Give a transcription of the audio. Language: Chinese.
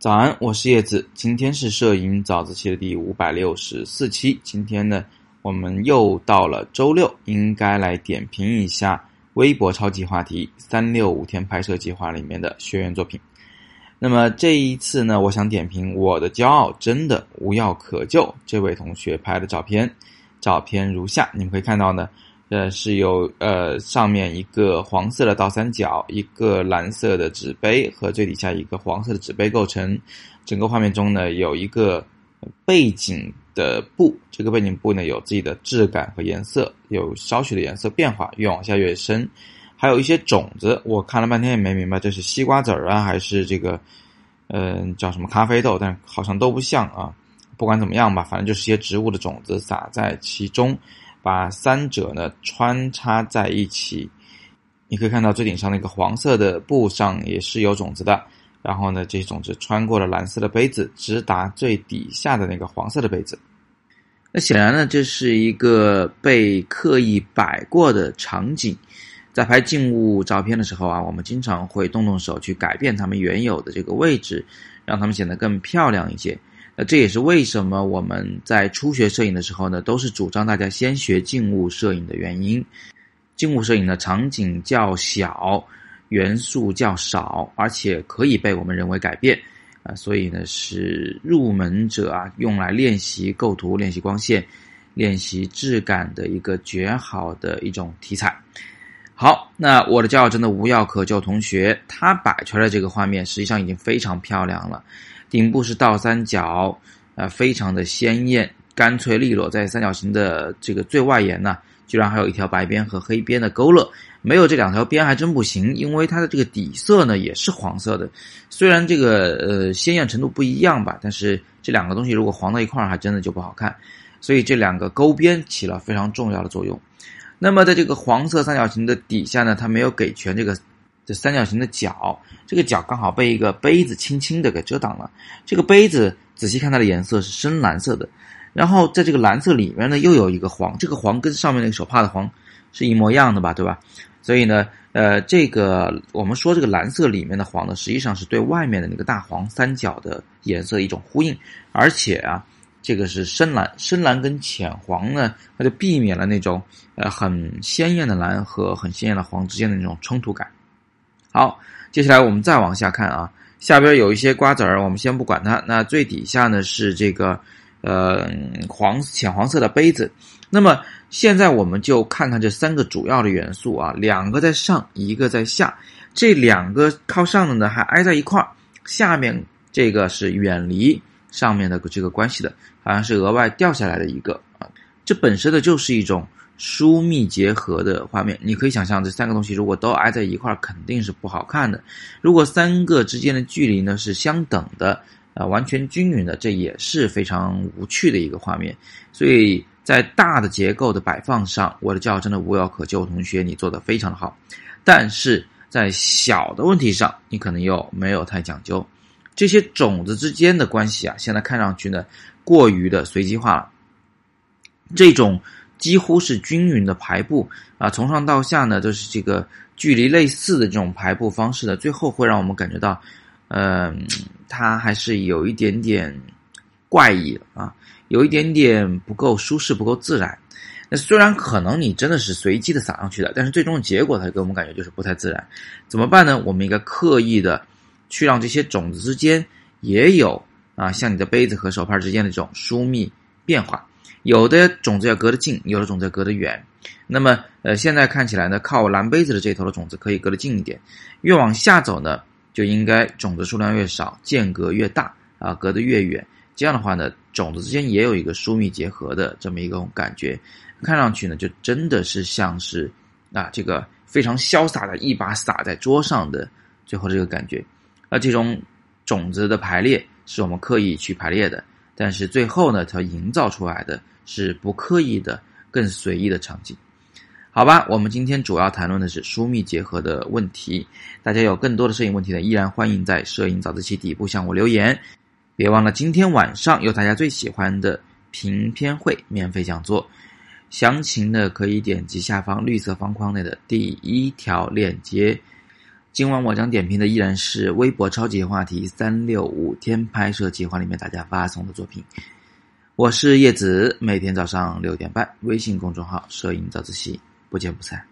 早安，我是叶子。今天是摄影早自习的第五百六十四期。今天呢，我们又到了周六，应该来点评一下微博超级话题“三六五天拍摄计划”里面的学员作品。那么这一次呢，我想点评我的骄傲真的无药可救这位同学拍的照片。照片如下，你们可以看到呢。呃，是由呃上面一个黄色的倒三角，一个蓝色的纸杯和最底下一个黄色的纸杯构成。整个画面中呢，有一个背景的布，这个背景布呢有自己的质感和颜色，有少许的颜色变化，越往下越深。还有一些种子，我看了半天也没明白这是西瓜籽儿啊，还是这个嗯叫什么咖啡豆，但好像都不像啊。不管怎么样吧，反正就是些植物的种子撒在其中。把三者呢穿插在一起，你可以看到最顶上那个黄色的布上也是有种子的。然后呢，这些种子穿过了蓝色的杯子，直达最底下的那个黄色的杯子。那显然呢，这是一个被刻意摆过的场景。在拍静物照片的时候啊，我们经常会动动手去改变它们原有的这个位置，让它们显得更漂亮一些。那这也是为什么我们在初学摄影的时候呢，都是主张大家先学静物摄影的原因。静物摄影的场景较小，元素较少，而且可以被我们人为改变啊，所以呢是入门者啊用来练习构图、练习光线、练习质感的一个绝好的一种题材。好，那我的骄傲真的无药可救，同学他摆出来这个画面实际上已经非常漂亮了。顶部是倒三角，啊，非常的鲜艳，干脆利落。在三角形的这个最外沿呢，居然还有一条白边和黑边的勾勒。没有这两条边还真不行，因为它的这个底色呢也是黄色的。虽然这个呃鲜艳程度不一样吧，但是这两个东西如果黄到一块儿，还真的就不好看。所以这两个勾边起了非常重要的作用。那么在这个黄色三角形的底下呢，它没有给全这个。这三角形的角，这个角刚好被一个杯子轻轻的给遮挡了。这个杯子仔细看它的颜色是深蓝色的，然后在这个蓝色里面呢又有一个黄，这个黄跟上面那个手帕的黄是一模一样的吧，对吧？所以呢，呃，这个我们说这个蓝色里面的黄呢，实际上是对外面的那个大黄三角的颜色一种呼应，而且啊，这个是深蓝，深蓝跟浅黄呢，它就避免了那种呃很鲜艳的蓝和很鲜艳的黄之间的那种冲突感。好，接下来我们再往下看啊，下边有一些瓜子儿，我们先不管它。那最底下呢是这个呃黄浅黄色的杯子。那么现在我们就看看这三个主要的元素啊，两个在上，一个在下。这两个靠上的呢还挨在一块儿，下面这个是远离上面的这个关系的，好像是额外掉下来的一个啊。这本身的就是一种。疏密结合的画面，你可以想象这三个东西如果都挨在一块儿，肯定是不好看的。如果三个之间的距离呢是相等的，啊，完全均匀的，这也是非常无趣的一个画面。所以在大的结构的摆放上，我的教真的无药可救，同学你做的非常的好。但是在小的问题上，你可能又没有太讲究。这些种子之间的关系啊，现在看上去呢过于的随机化了。这种。几乎是均匀的排布啊，从上到下呢都是这个距离类似的这种排布方式的，最后会让我们感觉到，嗯，它还是有一点点怪异啊，有一点点不够舒适，不够自然。那虽然可能你真的是随机的撒上去的，但是最终结果它给我们感觉就是不太自然。怎么办呢？我们应该刻意的去让这些种子之间也有啊，像你的杯子和手帕之间的这种疏密变化。有的种子要隔得近，有的种子要隔得远。那么，呃，现在看起来呢，靠蓝杯子的这头的种子可以隔得近一点。越往下走呢，就应该种子数量越少，间隔越大啊，隔得越远。这样的话呢，种子之间也有一个疏密结合的这么一个感觉。看上去呢，就真的是像是啊，这个非常潇洒的一把撒在桌上的最后这个感觉。而这种种子的排列是我们刻意去排列的。但是最后呢，它营造出来的是不刻意的、更随意的场景，好吧？我们今天主要谈论的是疏密结合的问题。大家有更多的摄影问题呢，依然欢迎在摄影早自习底部向我留言。别忘了，今天晚上有大家最喜欢的评片会免费讲座，详情呢可以点击下方绿色方框内的第一条链接。今晚我将点评的依然是微博超级话题三六五天拍摄计划里面大家发送的作品。我是叶子，每天早上六点半，微信公众号“摄影早自习”，不见不散。